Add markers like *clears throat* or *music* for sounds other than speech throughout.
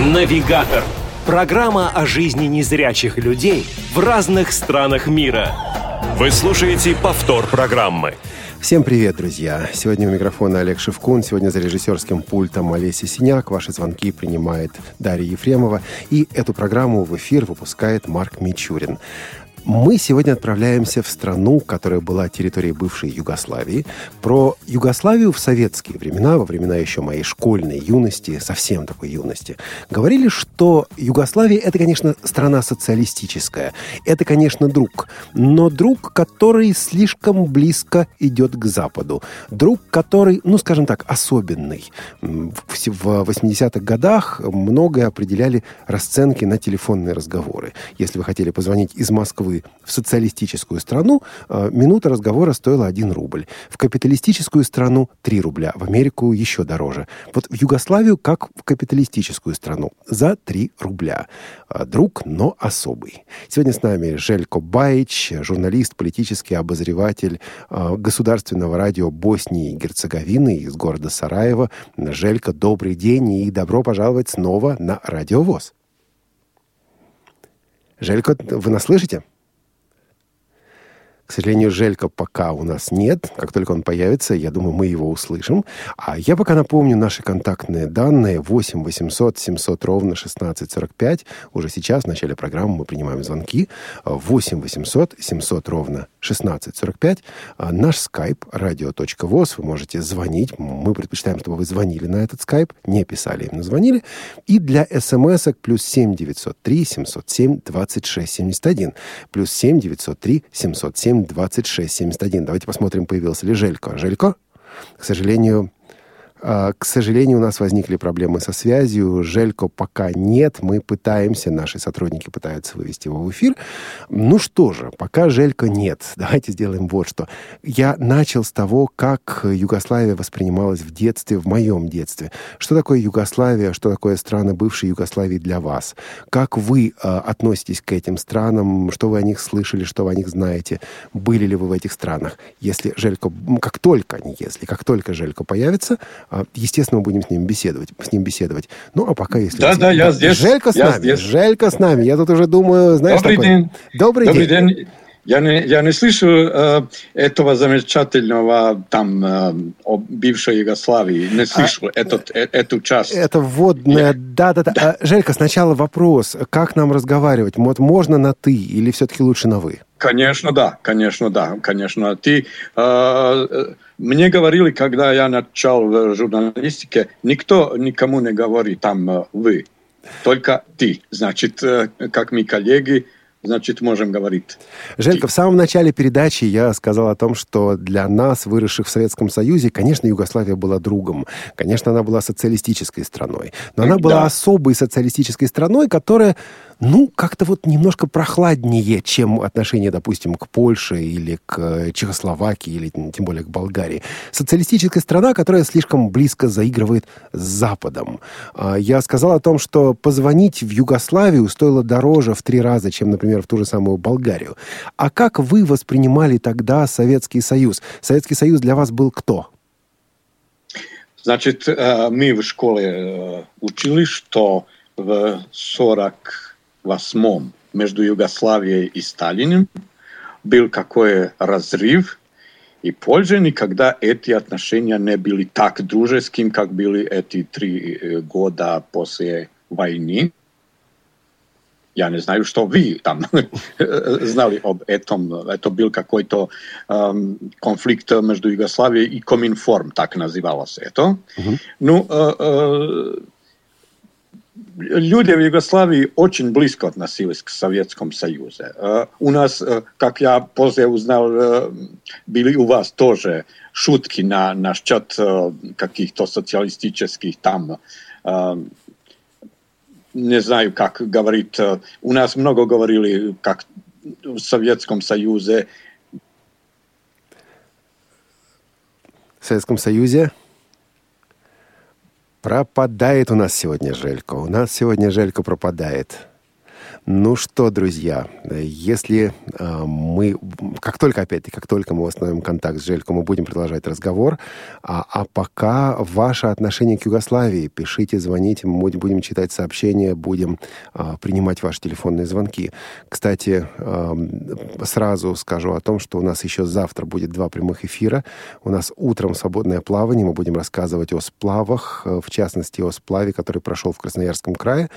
Навигатор. Программа о жизни незрячих людей в разных странах мира. Вы слушаете повтор программы. Всем привет, друзья! Сегодня у микрофона Олег Шевкун. Сегодня за режиссерским пультом Олеся Синяк. Ваши звонки принимает Дарья Ефремова. И эту программу в эфир выпускает Марк Мичурин. Мы сегодня отправляемся в страну, которая была территорией бывшей Югославии. Про Югославию в советские времена, во времена еще моей школьной юности, совсем такой юности, говорили, что Югославия – это, конечно, страна социалистическая. Это, конечно, друг. Но друг, который слишком близко идет к Западу. Друг, который, ну, скажем так, особенный. В 80-х годах многое определяли расценки на телефонные разговоры. Если вы хотели позвонить из Москвы Москвы в социалистическую страну э, минута разговора стоила 1 рубль. В капиталистическую страну 3 рубля. В Америку еще дороже. Вот в Югославию, как в капиталистическую страну, за 3 рубля. Э, друг, но особый. Сегодня с нами Желько Баич, журналист, политический обозреватель э, государственного радио Боснии и Герцеговины из города Сараева. Желько, добрый день и добро пожаловать снова на Радиовоз. Желько, вы нас слышите? К сожалению, Желька пока у нас нет. Как только он появится, я думаю, мы его услышим. А я пока напомню наши контактные данные. 8 800 700 ровно 1645. Уже сейчас, в начале программы, мы принимаем звонки. 8 800 700 ровно 1645. А наш скайп radio.voz. Вы можете звонить. Мы предпочитаем, чтобы вы звонили на этот скайп. Не писали, именно звонили. И для смс-ок плюс 7 903 707 26 71. Плюс 7 903 707 2671. Давайте посмотрим, появился ли Желько. Желько, к сожалению, к сожалению, у нас возникли проблемы со связью. Желько пока нет. Мы пытаемся, наши сотрудники пытаются вывести его в эфир. Ну что же, пока Желько нет. *laughs* Давайте сделаем вот что. Я начал с того, как Югославия воспринималась в детстве, в моем детстве. Что такое Югославия, что такое страны бывшей Югославии для вас? Как вы э, относитесь к этим странам? Что вы о них слышали, что вы о них знаете? Были ли вы в этих странах? Если Желько, как только, не если, как только Желько появится, а, естественно, мы будем с ним беседовать. С ним беседовать. Ну, а пока если... Да, да, я здесь. Желька с я нами. Здесь. Желька с нами. Я тут уже думаю, знаешь, Добрый такой... день. Добрый, Добрый день. день. Я не, я не слышу э, этого замечательного там э, о бывшей Югославии. Не слышу а, этот, э, эту часть. Это вводная... Да-да-да. А, Желька, сначала вопрос. Как нам разговаривать? Вот можно на «ты» или все-таки лучше на «вы»? Конечно, да. Конечно, да. Конечно. Ты... Э, мне говорили, когда я начал в журналистике, никто никому не говорит там «вы». Только ты. Значит, как мы коллеги, значит, можем говорить. Желька, в самом начале передачи я сказал о том, что для нас, выросших в Советском Союзе, конечно, Югославия была другом. Конечно, она была социалистической страной. Но она была да. особой социалистической страной, которая ну, как-то вот немножко прохладнее, чем отношение, допустим, к Польше или к э, Чехословакии, или тем более к Болгарии. Социалистическая страна, которая слишком близко заигрывает с Западом. А, я сказал о том, что позвонить в Югославию стоило дороже в три раза, чем, например, в ту же самую Болгарию. А как вы воспринимали тогда Советский Союз? Советский Союз для вас был кто? Значит, э, мы в школе э, учили, что в 40 восьмом между Югославией и Сталиным был какой разрыв, и позже никогда эти отношения не были так дружескими, как были эти три года после войны. Я не знаю, что вы там *laughs* знали об этом. Это был какой-то эм, конфликт между Югославией и Коминформ, так называлось это. Uh-huh. Ну, э, э, ljudi u Jugoslaviji očin blisko od odnosili k Sovjetskom sajuze. E, u nas, e, kak ja pozje uznal, e, bili u vas tože šutki na, na ščat kakih to socijalističkih tam ne znaju kak govorit. U nas mnogo govorili kak u Sovjetskom sajuze. Sovjetskom sajuze? Пропадает у нас сегодня Желько. У нас сегодня Желько пропадает. Ну что, друзья, если э, мы, как только, опять-таки, как только мы восстановим контакт с Желько, мы будем продолжать разговор. А, а пока ваше отношение к Югославии, пишите, звоните, мы будем читать сообщения, будем э, принимать ваши телефонные звонки. Кстати, э, сразу скажу о том, что у нас еще завтра будет два прямых эфира. У нас утром свободное плавание, мы будем рассказывать о сплавах, э, в частности, о сплаве, который прошел в Красноярском крае.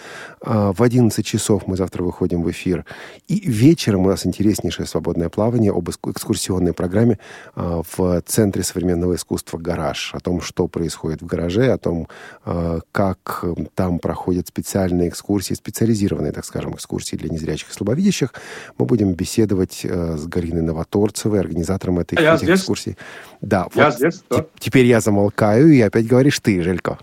Э, в 11 часов мы завтра выходим в эфир. И вечером у нас интереснейшее свободное плавание об экскурсионной программе э, в Центре современного искусства «Гараж». О том, что происходит в гараже, о том, э, как там проходят специальные экскурсии, специализированные, так скажем, экскурсии для незрячих и слабовидящих. Мы будем беседовать э, с Гариной Новоторцевой, организатором этой, я этих здесь. экскурсий. Да, я вот здесь, да. Теперь я замолкаю, и опять говоришь ты, Желько.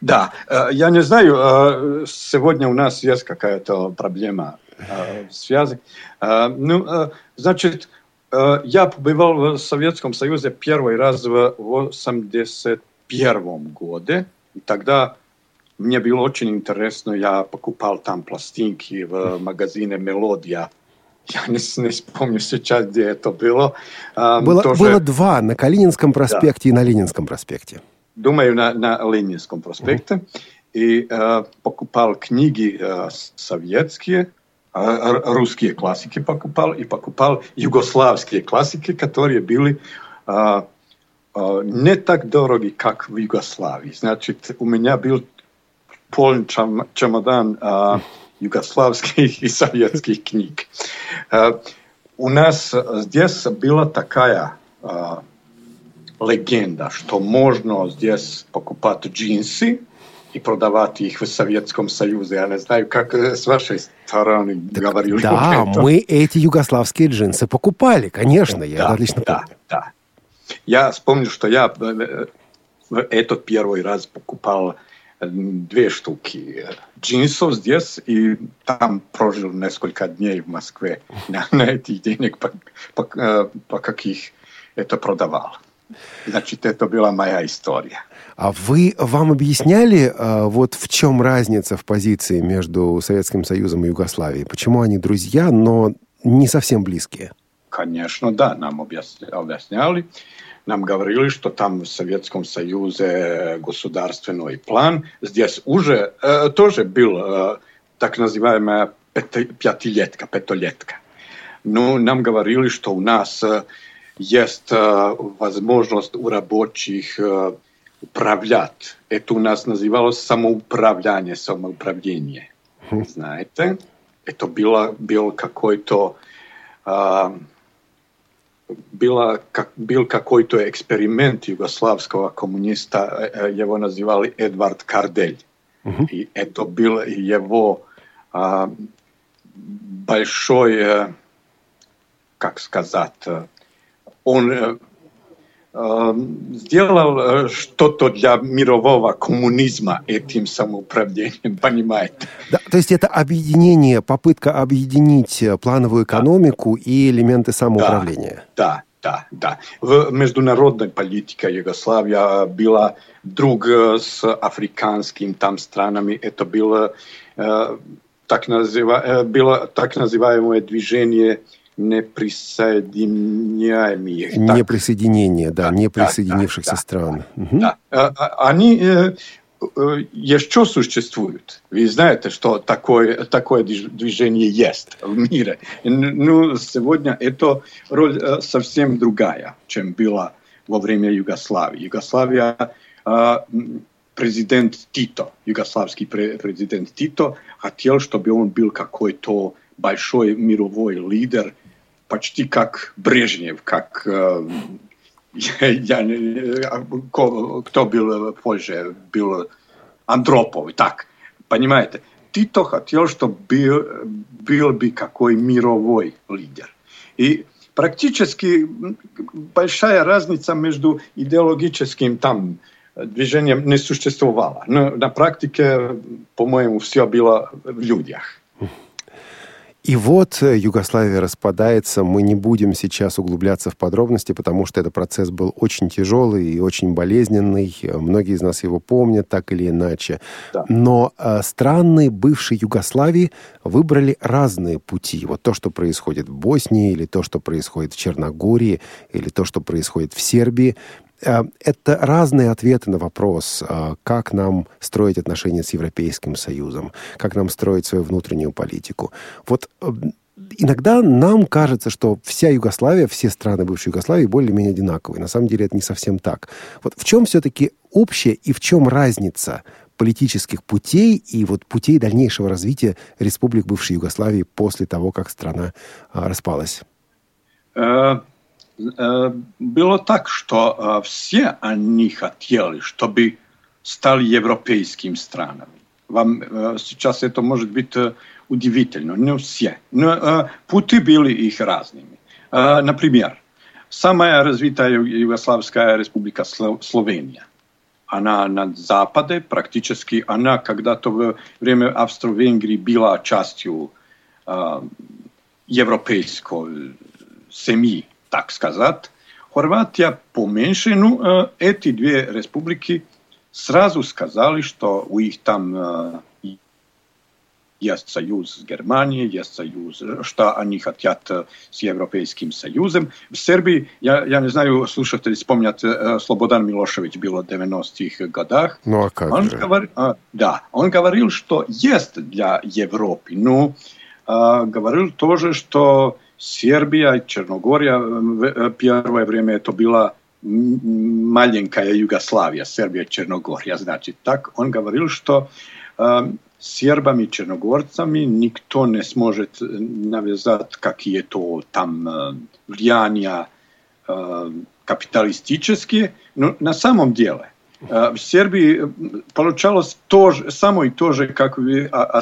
Да, э, я не знаю, э, сегодня у нас есть какая-то проблема э, связи. Ну, значит, я побывал в Советском Союзе первый раз в 81 году. И тогда мне было очень интересно, я покупал там пластинки в магазине «Мелодия». Я не, не вспомню сейчас, где это было. Было, Тоже... было два, на Калининском проспекте да. и на Ленинском проспекте думаю, на, на Ленинском проспекте. И э, покупал книги э, советские, э, русские классики покупал, и покупал югославские классики, которые были э, э, не так дороги, как в Югославии. Значит, у меня был полный чам, чемодан э, югославских и советских книг. Э, у нас здесь была такая э, легенда, что можно здесь покупать джинсы и продавать их в Советском Союзе. Я не знаю, как с вашей стороны так, говорили. Да, мы эти югославские джинсы покупали, конечно, я да, отлично да, помню. Да. Я вспомнил, что я этот первый раз покупал две штуки джинсов здесь, и там прожил несколько дней в Москве *laughs* на, на этих денег, по, по, по каких это продавал. Значит, это была моя история. А вы вам объясняли, а, вот в чем разница в позиции между Советским Союзом и Югославией? Почему они друзья, но не совсем близкие? Конечно, да, нам объясняли. Нам говорили, что там в Советском Союзе государственный план. Здесь уже э, тоже был э, так называемая пятилетка, пятилетка. Но нам говорили, что у нас э, есть возможность у рабочих управлять. Это у нас называлось самоуправление, самоуправление. Знаете, это было, был какой-то было, как, был какой-то эксперимент югославского коммуниста, его называли Эдвард Кардель. Uh-huh. И это был его а, большой, как сказать, он э, э, сделал э, что-то для мирового коммунизма этим самоуправлением, *laughs* понимаете? Да, то есть это объединение, попытка объединить плановую экономику да. и элементы самоуправления. Да, да, да. В международной политике Югославия была друг с африканскими там странами. Это было, э, так, называ, было так называемое движение неприсоединяемых. Неприсоединение, да, да неприсоединившихся да, стран. Да, угу. да. Они э, э, еще существуют. Вы знаете, что такое, такое движение есть в мире. Ну, сегодня эта роль э, совсем другая, чем была во время Югославии. Югославия президент Тито, югославский президент Тито, хотел, чтобы он был какой-то большой мировой лидер – почти как Брежнев, как э, я, кто был позже, был Андропов, так, понимаете, Тито хотел, чтобы был, был бы какой мировой лидер. И практически большая разница между идеологическим там движением не существовала. Но на практике, по-моему, все было в людях. И вот э, Югославия распадается. Мы не будем сейчас углубляться в подробности, потому что этот процесс был очень тяжелый и очень болезненный. Многие из нас его помнят так или иначе. Да. Но э, страны бывшей Югославии выбрали разные пути. Вот то, что происходит в Боснии, или то, что происходит в Черногории, или то, что происходит в Сербии, это разные ответы на вопрос, э, как нам строить отношения с Европейским Союзом, как нам строить свою внутреннюю политику. Вот э, иногда нам кажется, что вся Югославия, все страны бывшей Югославии более-менее одинаковые. На самом деле это не совсем так. Вот в чем все-таки общее и в чем разница политических путей и вот путей дальнейшего развития республик бывшей Югославии после того, как страна распалась? Э, было так, что э, все они хотели, чтобы стали европейскими странами. Вам э, сейчас это может быть удивительно, не все. Но пути были их разными. Например, самая развитая Югославская республика Словения. Она на западе, практически она когда-то в время Австро-Венгрии была частью европейской семьи так сказать, Хорватия поменьше, ну, э, эти две республики сразу сказали, что у них там есть союз с Германией, есть союз, что они хотят с Европейским Союзом. В Сербии, я, я не знаю, слушатели вспомнят, Слободан Милошевич был в 90-х годах. Ну, а как он же? Говор, да, он говорил, что есть для Европы, но говорил тоже, что Sjerbija i Črnogorija, e, prvo je vrijeme je to bila maljenka je Jugoslavija, Srbija i Črnogorija, znači tak on govoril što um, i Črnogorcami nikto ne smože navezati kak je to tam vrijanja um, no, na samom dijele. Uh, v Srbiji polučalo samo i tože kako je a,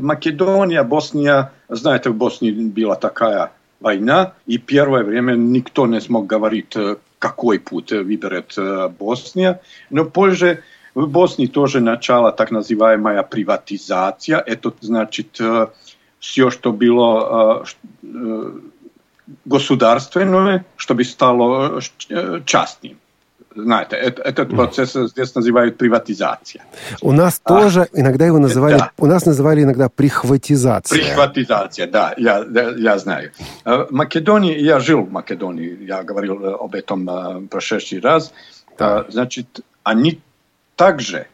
Makedonija, Bosnija, знаете, в Боснии была такая война, и первое время никто не смог говорить, э, какой путь выберет э, Босния, но позже в Боснии тоже начала так называемая приватизация, это значит все, что было государственное, чтобы стало частным. Знаете, этот процесс здесь называют приватизация. У нас а, тоже иногда его называли, да. у нас называли иногда прихватизация. Прихватизация, да, я, я знаю. В Македонии, я жил в Македонии, я говорил об этом в прошедший раз. Да. Значит, они также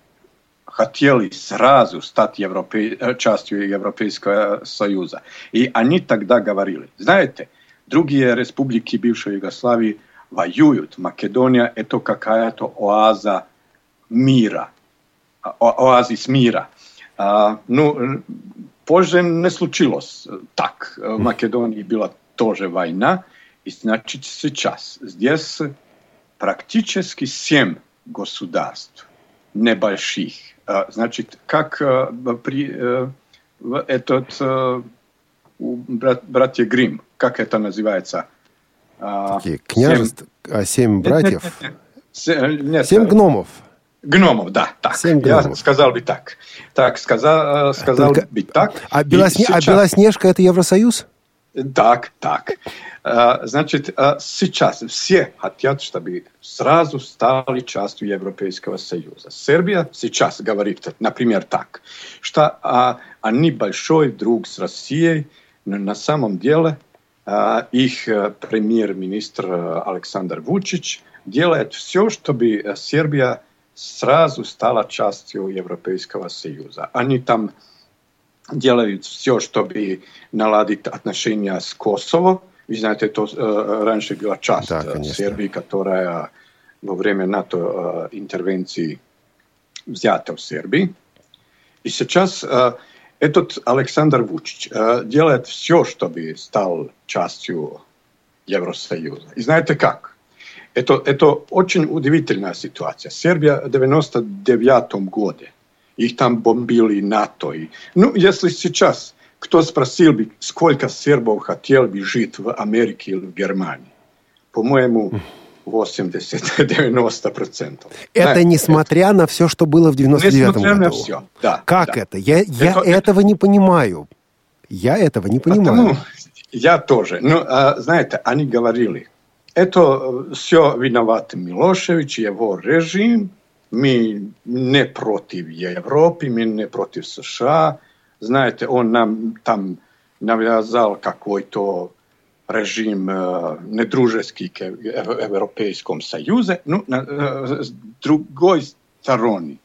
хотели сразу стать европе... частью Европейского Союза. И они тогда говорили, знаете, другие республики бывшей Югославии – воюют. Македония – это какая-то оаза мира, оазис мира. А, ну, позже не случилось так. В Македонии была тоже война, и значит сейчас здесь практически семь государств небольших. А, значит, как при этот брат, братья Грим, как это называется – Такие княжества, семь, а семь братьев? *laughs* Нет, семь гномов. Гномов, да, так. Семь гномов. Я сказал бы так. Так, сказал, сказал Только... бы так. А, Белосне... А сейчас... а Белоснежка это Евросоюз? Так, так. А, значит, а, сейчас все хотят, чтобы сразу стали частью Европейского Союза. Сербия сейчас говорит, например, так, что они большой друг с Россией, но на самом деле их э, премьер-министр э, Александр Вучич делает все, чтобы э, Сербия сразу стала частью Европейского Союза. Они там делают все, чтобы наладить отношения с Косово. Вы знаете, это раньше была часть да, Сербии, которая во время НАТО интервенции взята в Сербии. И сейчас этот Александр Вучич э, делает все, чтобы стал частью Евросоюза. И знаете как? Это, это очень удивительная ситуация. Сербия в 99 году, их там бомбили НАТО. И, ну, если сейчас кто спросил бы, сколько сербов хотел бы жить в Америке или в Германии, по-моему, 80-90%. Это да, несмотря это... на все, что было в 99 году? На все, да. Как да. это? Я, я это, этого это... не понимаю. Я этого не понимаю. Потому я тоже. Ну, а, знаете, они говорили, это все виноват Милошевич, его режим, мы не против Европы, мы не против США. Знаете, он нам там навязал какой-то режим недружеский к Европейскому Союзу. Ну, с другой стороны,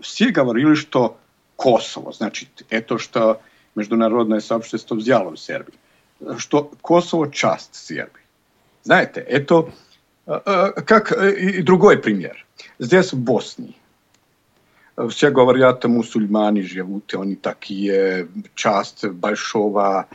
все говорили, что Kosovo, значит, это что международное сообщество взяло в Сербии, что Kosovo часть Сербии. Знаете, это как и другой пример. Здесь в Боснии все говорят, мусульмане живут, они такие часть большого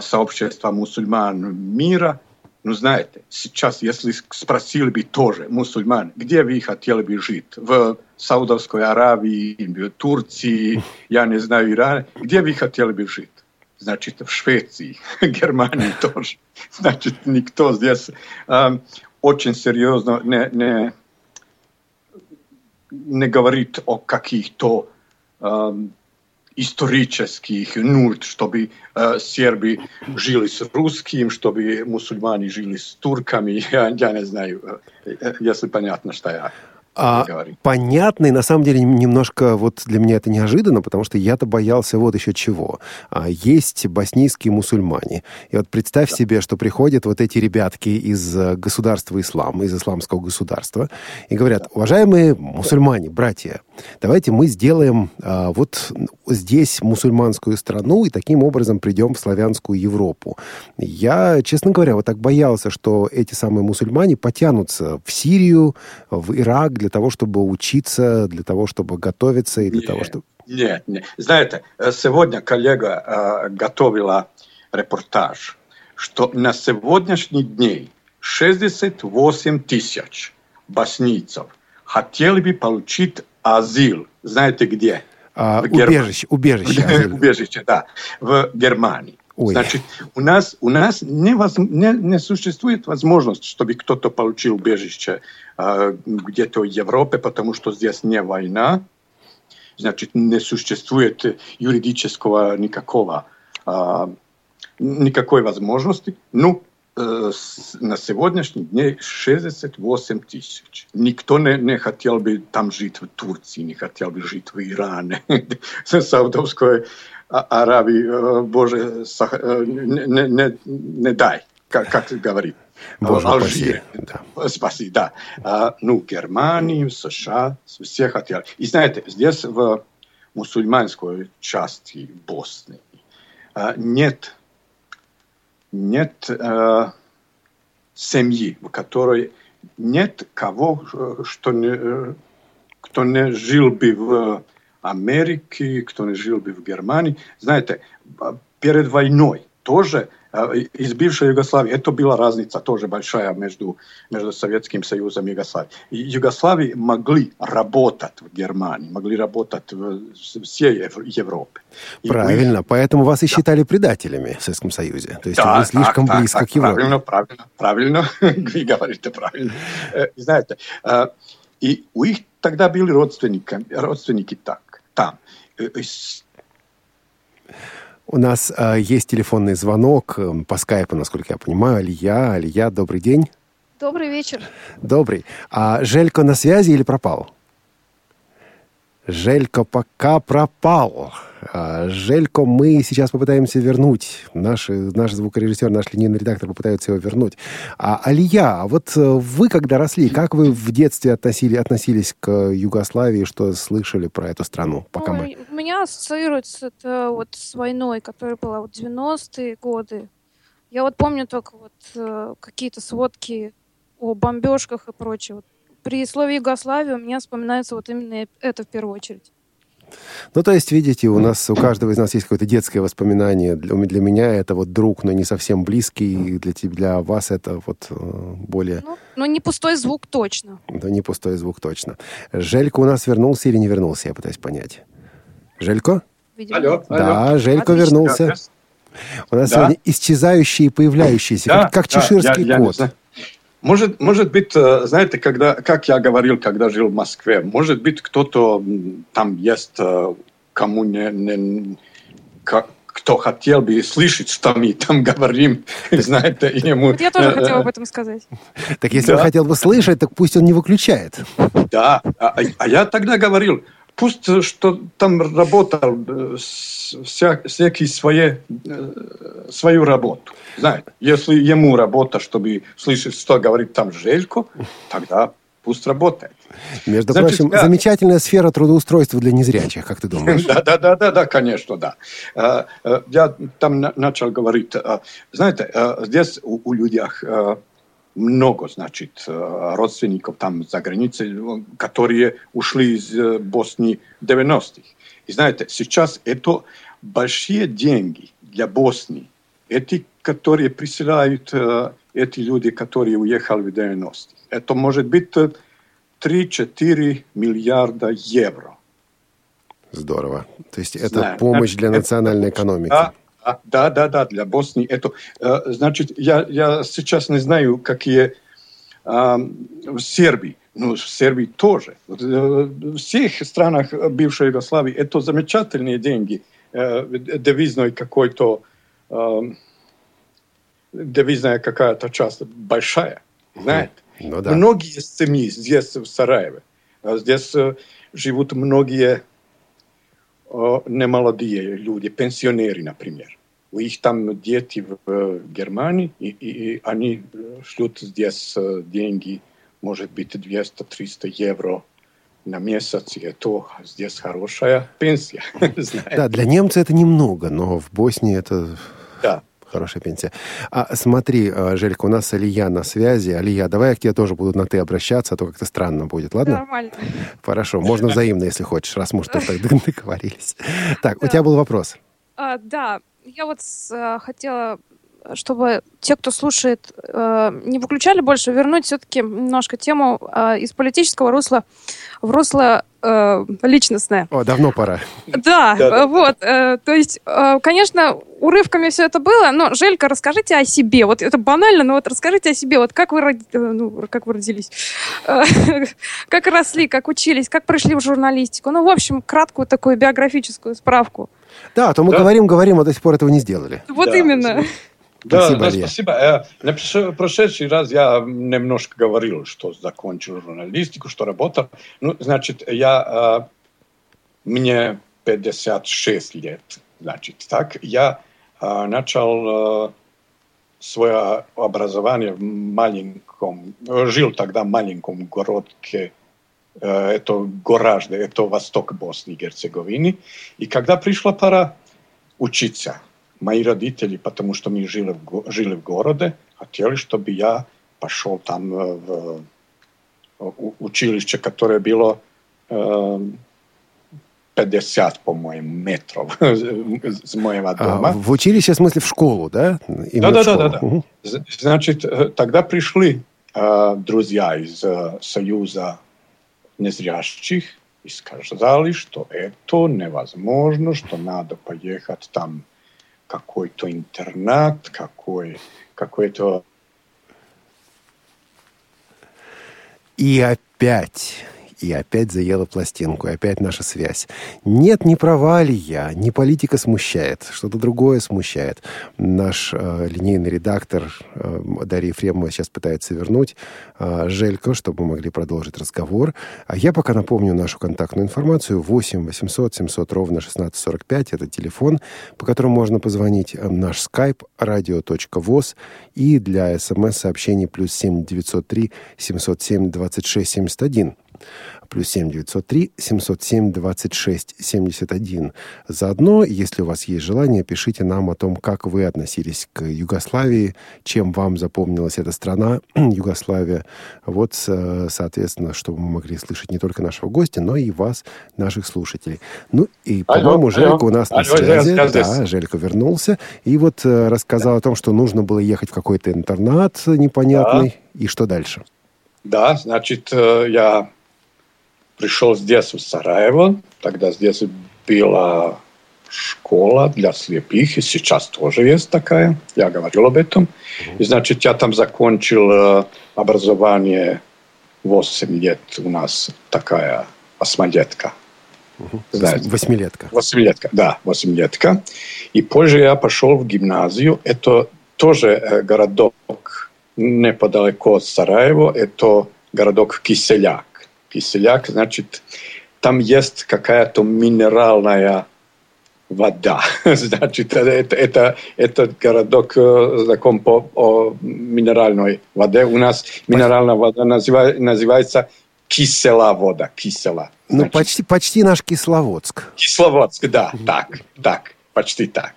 сообщества мусульман мира – ну, знаете, сейчас, если спросили бы тоже мусульман, где вы хотели бы жить? В Саудовской Аравии, в Турции, я не знаю, Иране. Где вы хотели бы жить? Значит, в Швеции, *laughs* Германии тоже. Значит, никто здесь э, очень серьезно не, не, не говорит о каких-то istoričeskih nult, što bi uh, Sjerbi žili s ruskim, što bi musulmani žili s Turkami, *laughs* ja, ja ne znaju, e, e, ja panjatno šta ja. А, понятно, и на самом деле немножко вот для меня это неожиданно, потому что я-то боялся вот еще чего. А, есть боснийские мусульмане. И вот представь да. себе, что приходят вот эти ребятки из э, государства ислам, из исламского государства, и говорят, уважаемые мусульмане, братья, давайте мы сделаем а, вот здесь мусульманскую страну и таким образом придем в славянскую Европу. Я, честно говоря, вот так боялся, что эти самые мусульмане потянутся в Сирию, в Ирак, для того, чтобы учиться, для того, чтобы готовиться и для нет, того, чтобы... Нет, нет. Знаете, сегодня коллега э, готовила репортаж, что на сегодняшний день 68 тысяч боснийцев хотели бы получить азил. Знаете где? А, убежище, убежище. *laughs* убежище, да, в Германии. Ой. Значит, у нас, у нас не, воз, не, не существует возможности, чтобы кто-то получил убежище э, где-то в Европе, потому что здесь не война. Значит, не существует юридического никакого, э, никакой возможности. Ну, на сегодняшний день 68 тысяч. Никто не, не хотел бы там жить в Турции, не хотел бы жить в Иране, *laughs* Саудовской Аравии, э, Боже, э, не, не, не дай, как, как говорит. Боже, Алжир. Да. Спаси, да. А, ну, Германии, США, все хотели. И знаете, здесь в мусульманской части Боснии а, нет, нет а, семьи, в которой нет кого, что не, кто не жил бы в Америки, кто не жил бы в Германии. Знаете, перед войной тоже из бывшей Югославии, это была разница тоже большая между, между Советским Союзом и Югославией. Югославии могли работать в Германии, могли работать в всей Европе. Правильно, и, поэтому вас и да. считали предателями в Советском Союзе. То есть да, вы слишком так, близко так, к Европе. Правильно, правильно, правильно, *laughs* вы говорите правильно. Знаете, и у них тогда были родственники, родственники так там. У нас э, есть телефонный звонок э, по скайпу, насколько я понимаю. Алия, Алия, добрый день. Добрый вечер. Добрый. А Желько на связи или пропал? Желько пока пропал. А, Желько мы сейчас попытаемся вернуть. Наш, наш звукорежиссер, наш линейный редактор попытается его вернуть. А Алия, а вот э, вы когда росли, как вы в детстве относили, относились к Югославии, что слышали про эту страну? Пока Ой, мы... У меня ассоциируется это вот с войной, которая была вот 90-е годы. Я вот помню только вот э, какие-то сводки о бомбежках и прочее. При слове Югославия у меня вспоминается вот именно это в первую очередь. Ну, то есть, видите, у нас, у каждого из нас есть какое-то детское воспоминание. Для, для меня это вот друг, но не совсем близкий. Для, для вас это вот э, более... Ну, ну, не пустой звук точно. Да, не пустой звук точно. Желька у нас вернулся или не вернулся, я пытаюсь понять. Желько? Видимо. Алло, Да, алло. Желько Отлично. вернулся. У нас да. сегодня исчезающие и появляющиеся, да, как, как да, чеширский я, кот. Я может, может быть, э, знаете, когда, как я говорил, когда жил в Москве, может быть, кто-то там есть, э, кому не, не, кто хотел бы слышать, что мы там *laughs* говорим, знаете, ему... Вот я тоже хотела об этом сказать. Так если он хотел бы слышать, так пусть он не выключает. Да, а, а я тогда говорил, пусть э, что там работал э, вся, всякий свое, э, свою работу. Знаете, если ему работа, чтобы слышать, что говорит там Желько, тогда пусть работает. Между Значит, прочим, я... замечательная сфера трудоустройства для незрячих, как ты думаешь? Да, *laughs* да, да, да, да, конечно, да. Я там начал говорить, знаете, здесь у, у людей много, значит, э, родственников там за границей, которые ушли из э, Боснии в 90-х. И знаете, сейчас это большие деньги для Боснии. Эти, которые присылают э, эти люди, которые уехали в 90-х. Это может быть 3-4 миллиарда евро. Здорово. То есть это Знаю. помощь для национальной экономики. Да, да, да, да, для Боснии. Это, э, значит, я, я сейчас не знаю, какие в Сербии, ну, в Сербии тоже. Э, в всех странах бывшей Югославии это замечательные деньги, э, девизной какой-то, девизная какая-то часть большая, знаете. Ну, да. Многие семьи здесь, в Сараеве, здесь живут многие немолодые люди, пенсионеры, например. У них там дети в Германии, и, и они шлют здесь деньги, может быть, 200-300 евро на месяц, и это здесь хорошая пенсия. Да, для немца это немного, но в Боснии это... Да, Хорошая пенсия. А смотри, а, Желька, у нас Алия на связи. Алия, давай я к тебе тоже буду на «ты» обращаться, а то как-то странно будет, ладно? Нормально. Хорошо, можно взаимно, если хочешь, раз мы что-то *laughs* договорились. Так, у тебя был вопрос. А, да, я вот э, хотела чтобы те, кто слушает, э, не выключали больше, вернуть все-таки немножко тему э, из политического русла в русло э, личностное. О, давно пора. Да, да. вот. То есть, конечно, урывками все это было, но, Желька, расскажите о себе. Вот это банально, но вот расскажите о себе. Вот как вы, ну, как вы родились, *laughs* как росли, как учились, как пришли в журналистику. Ну, в общем, краткую такую биографическую справку. Да, а то мы говорим, говорим, а до сих пор этого не сделали. Вот именно. Да, спасибо. Да, спасибо. На прошедший раз я немножко говорил, что закончил журналистику, что работал. Ну, значит, я, мне 56 лет, значит, так. Я начал свое образование в маленьком, жил тогда в маленьком городке, это Горажде, это восток Босны и Герцеговины. И когда пришла пора учиться, мои родители, потому что мы жили в, жили в городе, хотели, чтобы я пошел там в училище, которое было э, 50, по-моему, метров *laughs* с моего дома. А, в училище, в смысле, в школу, да? да, да, да, да, да. Угу. Значит, тогда пришли э, друзья из э, Союза незрящих и сказали, что это невозможно, что надо поехать там какой-то интернат, какой, какой-то... И опять и опять заела пластинку, и опять наша связь. Нет, не права ли я, не политика смущает, что-то другое смущает. Наш э, линейный редактор э, Дарья Ефремова сейчас пытается вернуть э, Желько, чтобы мы могли продолжить разговор. А я пока напомню нашу контактную информацию. 8 800 700 ровно 1645. Это телефон, по которому можно позвонить. Э, наш skype radio.voz и для смс-сообщений плюс 7 903 707 26 71 плюс 7 903 707 26 71. Заодно, если у вас есть желание, пишите нам о том, как вы относились к Югославии, чем вам запомнилась эта страна, *clears throat* Югославия. Вот, соответственно, чтобы мы могли слышать не только нашего гостя, но и вас, наших слушателей. Ну и, по-моему, Желька у нас алло, на связи. Да, Желька вернулся. И вот э, рассказал о том, что нужно было ехать в какой-то интернат непонятный. Да. И что дальше? Да, значит, э, я пришел здесь, в Сараево. Тогда здесь была школа для слепых, и сейчас тоже есть такая. Я говорил об этом. И, значит, я там закончил э, образование 8 лет у нас такая осмолетка. Знаете? Восьмилетка. Восьмилетка, да, восьмилетка. И позже я пошел в гимназию. Это тоже э, городок неподалеку от Сараева. Это городок Киселяк. Киселяк, значит, там есть какая-то минеральная вода. *laughs* Значит, это, это, этот городок знаком по о минеральной воде. У нас минеральная вода называет, называется кисела вода, кисела. Ну, почти, почти наш Кисловодск. Кисловодск, да, так, так, почти так.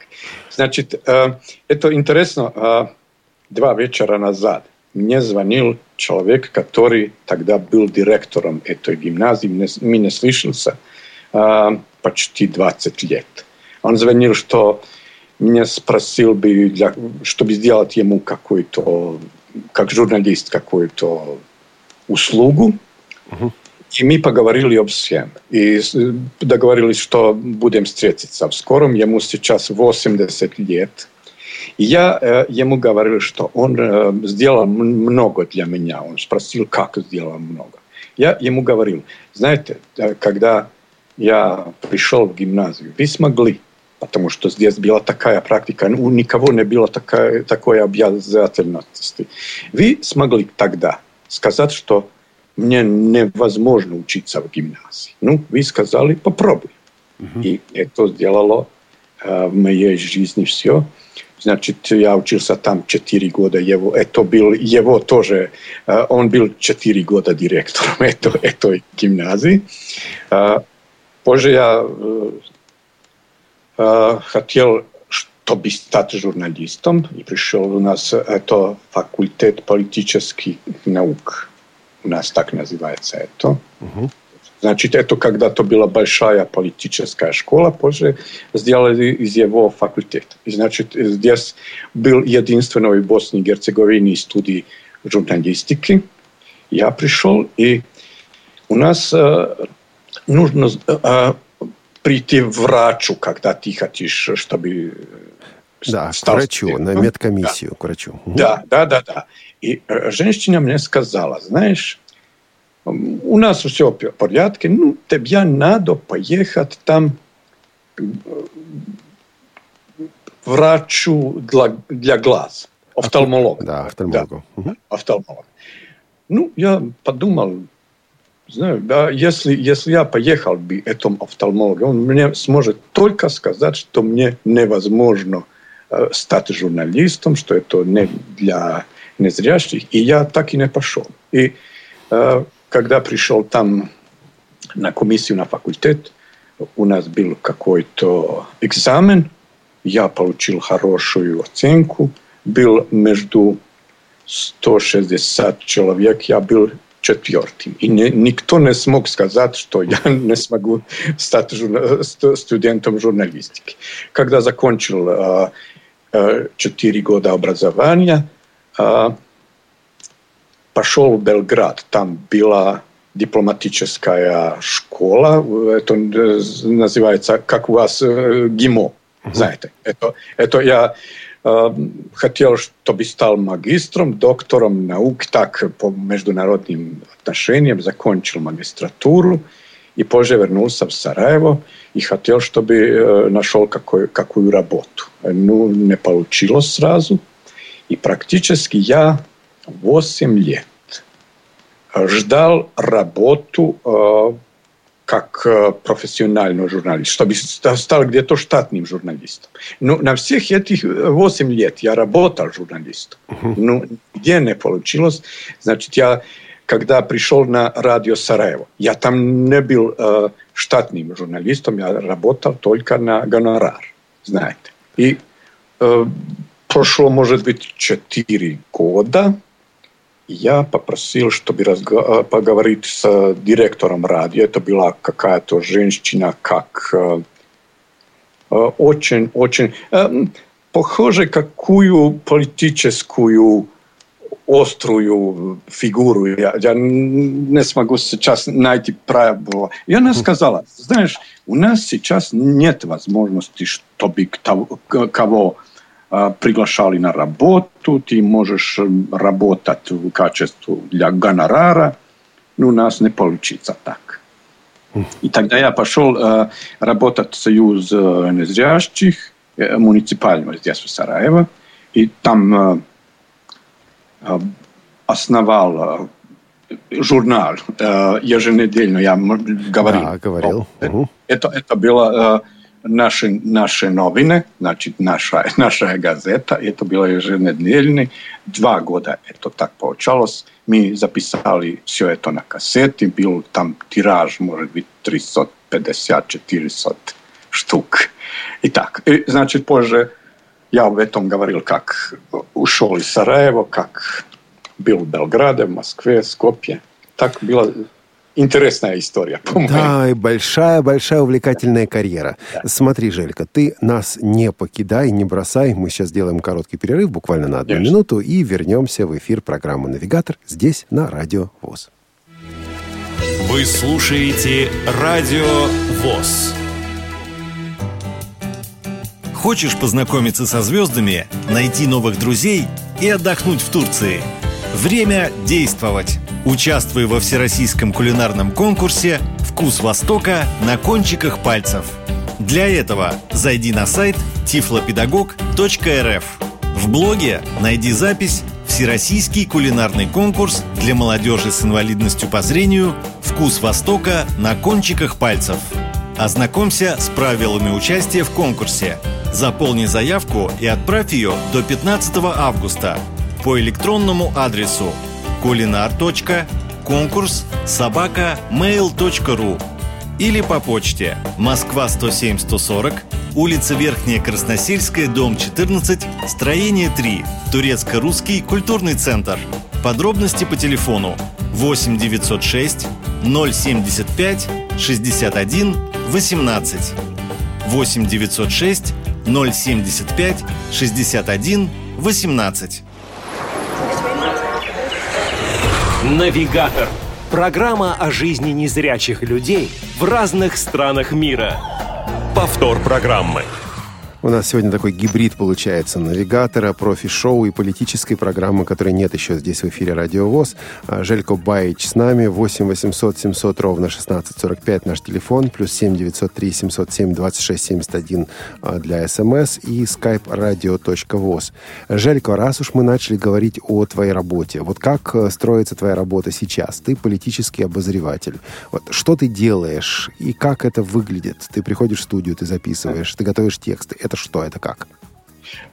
Значит, э, это интересно. Э, два вечера назад мне звонил человек, который тогда был директором этой гимназии, мне не слышался, э, почти 20 лет. Он звонил, что меня спросил бы, для, чтобы сделать ему какой-то, как журналист, какую-то услугу. Uh-huh. И мы поговорили об всем. И договорились, что будем встретиться в скором. Ему сейчас 80 лет. Я э, ему говорил, что он э, сделал много для меня. Он спросил, как сделал много. Я ему говорил, знаете, э, когда я пришел в гимназию, вы смогли потому что здесь была такая практика, у никого не было такая, такой обязательности. Вы смогли тогда сказать, что мне невозможно учиться в гимназии. Ну, вы сказали, попробуй. Uh-huh. И это сделало э, в моей жизни все. Znači, ja učil sam tam četiri goda, jevo, eto bil, evo tože, on bil četiri goda direktorom, *laughs* eto, eto i gimnaziji. Pože ja hatjel što bi stati žurnalistom i prišel u nas eto, fakultet političkih nauk. U nas tak nazivajca, se eto. Uh-huh. Значит, это когда-то была большая политическая школа, позже сделали из его факультета. И, значит, здесь был единственный в Боснии и Герцеговине студий журналистики. Я пришел, и у нас э, нужно э, прийти врачу, когда ты хочешь, чтобы... Да, к врачу, на медкомиссию, да. к врачу. Да, да, да, да. И э, женщина мне сказала, знаешь, у нас все в порядке, ну, тебе надо поехать там врачу для, для глаз, офтальмолог. Да, офтальмолог. Да, угу. офтальмолог. Ну, я подумал, Знаю, да, если, если я поехал бы этому офтальмологу, он мне сможет только сказать, что мне невозможно э, стать журналистом, что это не для незрящих. И я так и не пошел. И э, когда пришел там на комиссию на факультет, у нас был какой-то экзамен, я получил хорошую оценку, был между 160 человек, я был четвертым. И не, никто не смог сказать, что я *laughs* не смогу стать журна, студентом журналистики. Когда закончил э, э, четыре года образования, э, пошел в Белград. Там была дипломатическая школа, это называется, как у вас, ГИМО, знаете. Это, это я хотел, чтобы стал магистром, доктором наук, так по международным отношениям, закончил магистратуру и позже вернулся в Сараево и хотел, чтобы нашел какую, какую работу. Ну, не получилось сразу. И практически я 8 лет ждал работу как э, профессиональный журналист, чтобы стал где-то штатным журналистом. Но на всех этих 8 лет я работал журналистом. Uh-huh. Ну, где не получилось. Значит, я, когда пришел на радио Сараево, я там не был э, штатным журналистом, я работал только на гонорар, знаете. И э, прошло, может быть, 4 года, я попросил, чтобы разго- поговорить с директором радио. Это была какая-то женщина, как очень-очень... Похоже, какую политическую острую фигуру. Я, я не смогу сейчас найти правило. И она сказала, знаешь, у нас сейчас нет возможности, чтобы кого приглашали на работу, ты можешь работать в качестве для гонорара, но у нас не получится так. И тогда я пошел э, работать в Союз э, незрящих, э, муниципального здесь в Сараево. И там э, э основал э, журнал э, еженедельно, я говорил. Да, говорил. Угу. Это, это было... naše, naše novine, znači naša, *laughs* naša je gazeta, je to bilo još jedne dnevni, dva goda je to tak počalo, mi zapisali sve je to na kaseti, bilo tam tiraž može biti 350, 400 štuk i tak. I, znači, pože, ja u vetom govoril kak u šoli Sarajevo, kak bilo u Belgrade, Moskve, Skopje, tak bila интересная история, *laughs* по-моему. Да, и большая-большая увлекательная карьера. Да. Смотри, Желька, ты нас не покидай, не бросай. Мы сейчас сделаем короткий перерыв, буквально на одну Конечно. минуту, и вернемся в эфир программы «Навигатор» здесь, на Радио ВОЗ. Вы слушаете Радио ВОЗ. Хочешь познакомиться со звездами, найти новых друзей и отдохнуть в Турции? Время действовать! Участвуй во всероссийском кулинарном конкурсе «Вкус Востока на кончиках пальцев». Для этого зайди на сайт tiflopedagog.rf. В блоге найди запись «Всероссийский кулинарный конкурс для молодежи с инвалидностью по зрению «Вкус Востока на кончиках пальцев». Ознакомься с правилами участия в конкурсе. Заполни заявку и отправь ее до 15 августа по электронному адресу кулинар.конкурс собака или по почте Москва 107 140, улица Верхняя Красносельская, дом 14, строение 3, Турецко-русский культурный центр. Подробности по телефону 8 906 075 61 18 8 906 075 61 18 Навигатор. Программа о жизни незрячих людей в разных странах мира. Повтор программы. У нас сегодня такой гибрид получается навигатора, профи-шоу и политической программы, которой нет еще здесь в эфире Радио ВОЗ. А, Желько Баич с нами. 8 800 700 ровно 1645 наш телефон. Плюс 7 903 707 26 71 для СМС и skype radio.voz. Желько, раз уж мы начали говорить о твоей работе, вот как э, строится твоя работа сейчас? Ты политический обозреватель. Вот что ты делаешь и как это выглядит? Ты приходишь в студию, ты записываешь, ты готовишь тексты. Это это что, это как?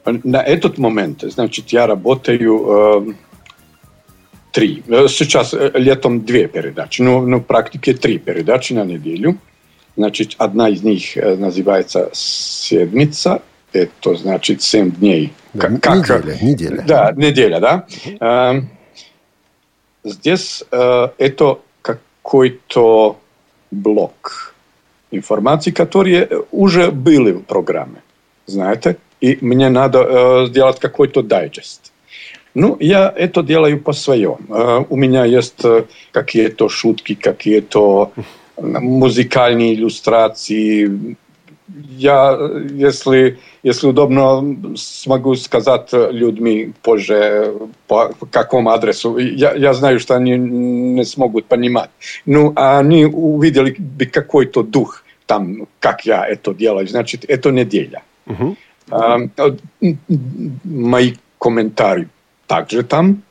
На этот момент, значит, я работаю э, три. Сейчас э, летом две передачи, ну, ну, в практике три передачи на неделю. Значит, одна из них э, называется «Седмица», это значит семь дней. Да, как, неделя, неделя. Да, неделя, да. Э, здесь э, это какой-то блок информации, которые уже были в программе знаете, и мне надо э, сделать какой-то дайджест. Ну, я это делаю по-своему. Э, у меня есть э, какие-то шутки, какие-то музыкальные иллюстрации. Я, если, если удобно, смогу сказать людьми позже, по какому адресу. Я, я знаю, что они не смогут понимать. Ну, они увидели какой-то дух там, как я это делаю. Значит, это неделя. Угу. А, мои комментарии также там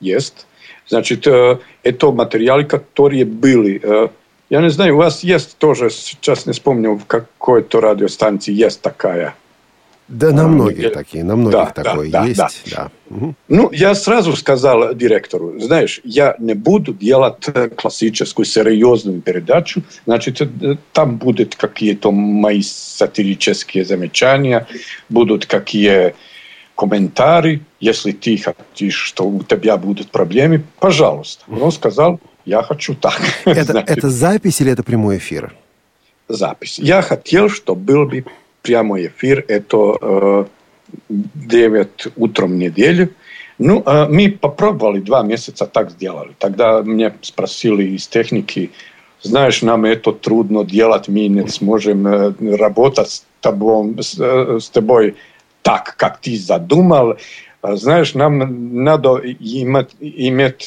есть. Значит, э, это материалы, которые были. Э, я не знаю, у вас есть тоже, сейчас не вспомню, в какой-то радиостанции есть такая да, на многих такие, на многих да, такое да, есть. Да. Да. Угу. Ну, я сразу сказал директору, знаешь, я не буду делать классическую серьезную передачу, значит, э, там будут какие-то мои сатирические замечания, будут какие комментарии, если ты хочешь, что у тебя будут проблемы, пожалуйста. Он сказал, я хочу так. Это, *laughs* это запись или это прямой эфир? Запись. Я хотел, чтобы был бы прямой эфир, это э, 9 утром недели. Ну, э, мы попробовали два месяца так сделали. Тогда мне спросили из техники, знаешь, нам это трудно делать, мы не сможем э, работать с тобой, э, с тобой так, как ты задумал. Знаешь, нам надо иметь, иметь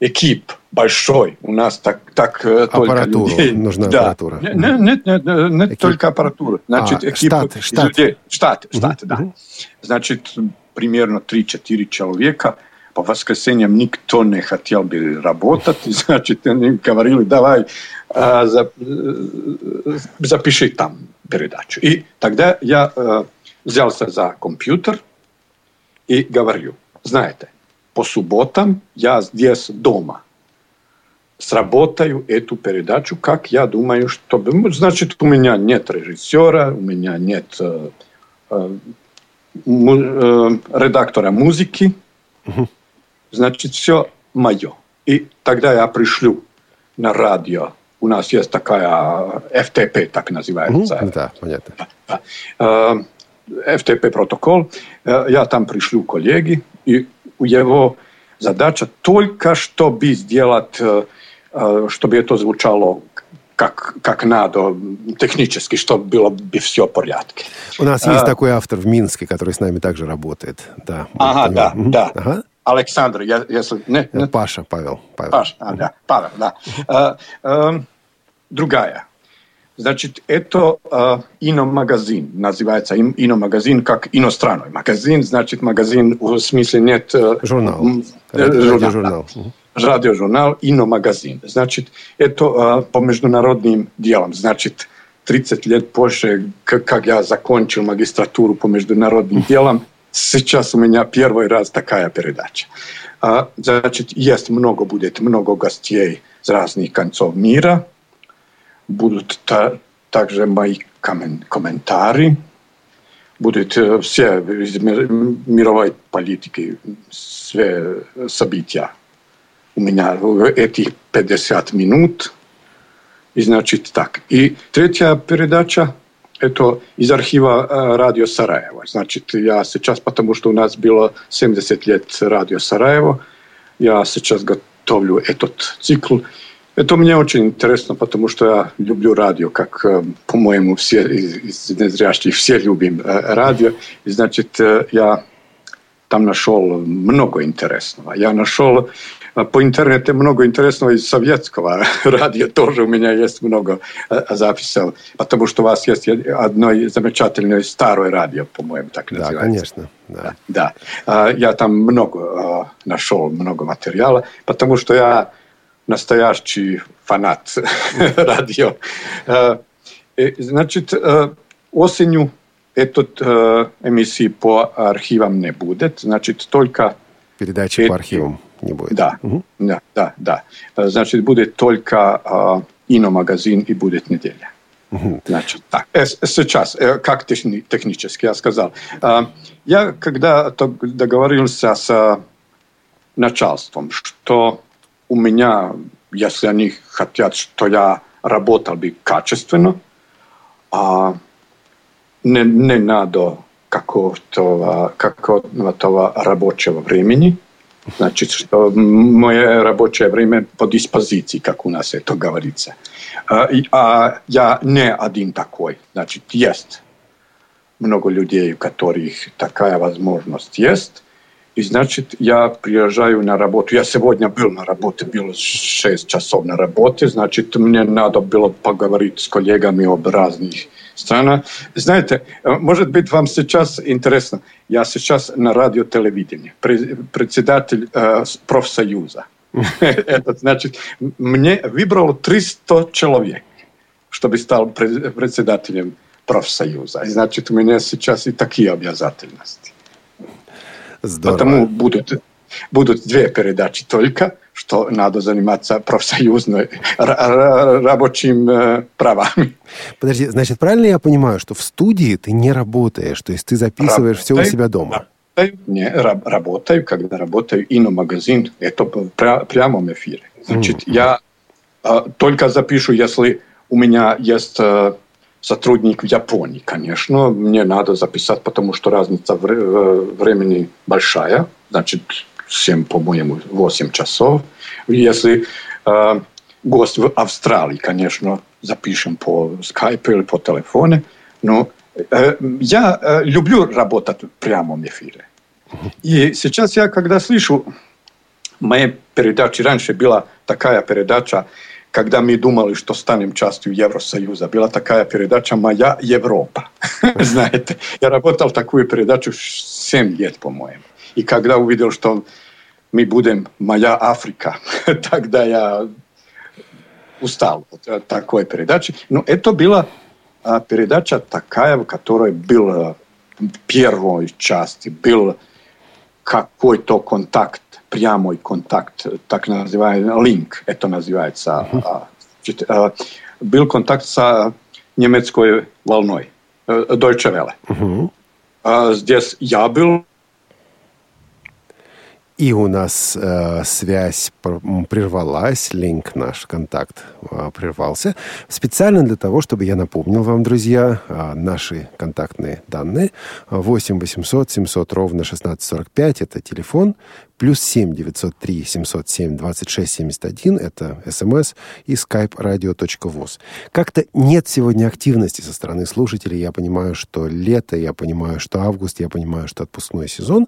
экип большой. У нас так, так э, только людей. нужна да. аппаратура. Нет, нет, нет, нет экип. только аппаратура. Значит, а, экип штат, штат. людей. Штат, штат, угу. да. Значит, примерно 3-4 человека. По воскресеньям никто не хотел бы работать. *laughs* Значит, они говорили, давай а, за, э, запиши там передачу. И тогда я э, взялся за компьютер и говорю, знаете, по субботам я здесь дома сработаю эту передачу, как я думаю, чтобы... Ну, значит, у меня нет режиссера, у меня нет э, э, э, редактора музыки. Угу. Значит, все мое. И тогда я пришлю на радио. У нас есть такая FTP, так называется. Угу, да, понятно. FTP протокол. Я там пришлю коллеги, и его задача только чтобы сделать чтобы это звучало как, как надо, технически, чтобы было бы все в порядке. У нас есть а, такой автор в Минске, который с нами также работает. Да, ага, да, угу. да. Ага. Александр, я, если... Не, не... Паша, Павел. Павел. Паша, а, да, Павел, да. А, а, другая. Значит, это а, иномагазин, называется иномагазин как иностранный магазин, значит, магазин в смысле нет... Журнал. Э, журнал. журнал. Да радиожурнал «Ино-магазин». Значит, это а, по международным делам. Значит, 30 лет позже, как я закончил магистратуру по международным делам, сейчас у меня первый раз такая передача. А, значит, есть много, будет много гостей с разных концов мира. Будут та, также мои комментарии. Будут э, все из мировой политики, все события у меня эти 50 минут. И значит так. И третья передача это из архива э, радио Сараево. Значит, я сейчас, потому что у нас было 70 лет радио Сараево, я сейчас готовлю этот цикл. Это мне очень интересно, потому что я люблю радио, как, э, по-моему, все из незрящих, все любим э, радио. И, значит, я там нашел много интересного. Я нашел по интернету много интересного из советского *laughs* радио тоже у меня есть много э, записей, потому что у вас есть одно замечательное старое радио, по-моему, так называется. Да, конечно. Да. да. Я там много нашел, много материала, потому что я настоящий фанат радио. Значит, э, осенью этот э, эмиссии по архивам не будет, значит, только... Передачи по архивам не будет. Да, угу. да, да, да. Значит, будет только э, иномагазин и будет неделя. Угу. Значит, так. Э, сейчас, э, как техни технически я сказал. Э, я когда договорился с начальством, что у меня, если они хотят, что я работал бы качественно, а не, не надо какого-то какого рабочего времени, Значит, что мое рабочее время по диспозиции, как у нас это говорится. А, а я не один такой. Значит, есть много людей, у которых такая возможность есть. И значит, я приезжаю на работу. Я сегодня был на работе, был 6 часов на работе. Значит, мне надо было поговорить с коллегами об разных странах. Знаете, может быть, вам сейчас интересно. Я сейчас на радио телевидении, председатель э, профсоюза. *laughs* Это значит, мне выбрало 300 человек, чтобы стал председателем профсоюза. И значит, у меня сейчас и такие обязательности. Здорово. Потому будут, будут две передачи только, что надо заниматься профсоюзной рабочими э, правами. Подожди, значит, правильно я понимаю, что в студии ты не работаешь, то есть ты записываешь работаю, все у себя дома? Работаю, не, работаю, когда работаю и на магазин, это в прямом эфире. Значит, mm-hmm. я э, только запишу, если у меня есть э, сотрудник в Японии, конечно, мне надо записать, потому что разница в времени большая, значит, 7, по-моему, 8 часов. Если э, гость в Австралии, конечно, запишем по скайпу или по телефону, но э, я э, люблю работать в прямом эфире. И сейчас я, когда слышу Моя передача раньше была такая передача, когда мы думали, что станем частью Евросоюза. Была такая передача «Моя Европа». *laughs* Знаете, я работал такую передачу 7 лет, по-моему. И когда увидел, что мы будем «Моя Африка», *laughs* тогда я устал от такой передачи. Но это была передача такая, в которой был в первой части был какой-то контакт, прямой контакт, так называемый линк, это называется. Uh-huh. Был контакт с немецкой волной, Deutsche Welle. Uh-huh. Здесь я был и у нас э, связь прервалась, линк наш, контакт э, прервался. Специально для того, чтобы я напомнил вам, друзья, э, наши контактные данные. 8 800 700 ровно 1645 – это телефон плюс 7 903 707 26 71, это смс, и skype radio.voz. Как-то нет сегодня активности со стороны слушателей. Я понимаю, что лето, я понимаю, что август, я понимаю, что отпускной сезон.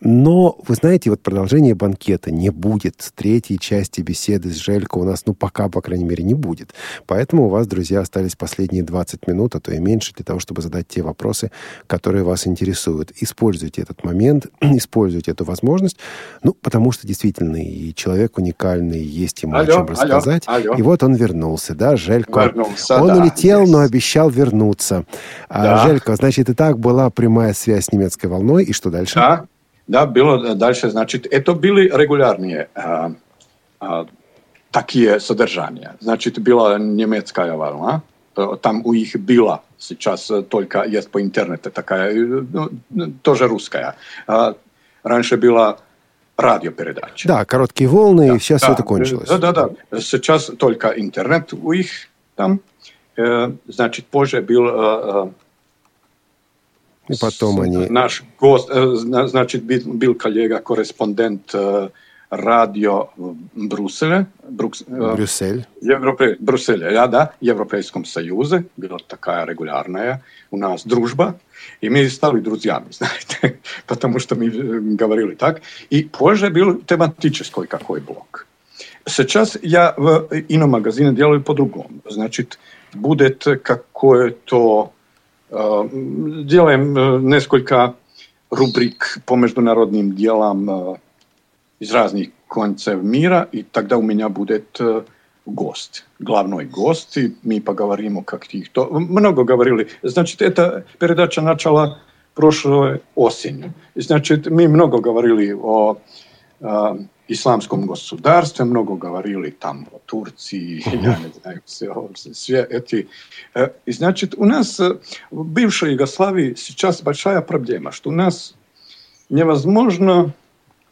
Но, вы знаете, вот продолжение банкета не будет. Третьей части беседы с Желько у нас, ну, пока, по крайней мере, не будет. Поэтому у вас, друзья, остались последние 20 минут, а то и меньше, для того, чтобы задать те вопросы, которые вас интересуют. Используйте этот момент, *clears throat* используйте эту возможность. Ну, потому что действительно и человек уникальный, есть ему алло, о чем рассказать. Алло, алло. И вот он вернулся, да, Желько. Вернулся, он да, улетел, есть. но обещал вернуться. А, да. А, Желько, значит, и так была прямая связь с немецкой волной, и что дальше? Да, да, было дальше, значит, это были регулярные а, а, такие содержания. Значит, была немецкая волна, э, там у них была сейчас только есть по интернету такая, э, ну, тоже русская. А, раньше была радиопередачи. Да, короткие волны, да, и сейчас да, все это кончилось. Да, да, да. Сейчас только интернет у них там. Э, значит, позже был... Э, и потом они... Наш гость, э, значит, был, коллега-корреспондент радио в Брюсселе. Брюкс, Брюссель. Европе, Брюсселе, ja, да, Европейском Союзе. Была такая регулярная у нас дружба. И мы стали друзьями, знаете, потому что мы говорили так. И позже был тематический какой блок. Сейчас я в ином магазине делаю по-другому. Значит, будет какое-то... Э, делаем несколько рубрик по международным делам э, из разных концев мира, и тогда у меня будет э, гость, главный гость, и мы поговорим о каких-то... Много говорили. Значит, эта передача начала прошлой осенью. Значит, мы много говорили о э, исламском государстве, много говорили там о Турции, *laughs* я не знаю, все, все эти... Э, значит, у нас э, в бывшей Югославии сейчас большая проблема, что у нас невозможно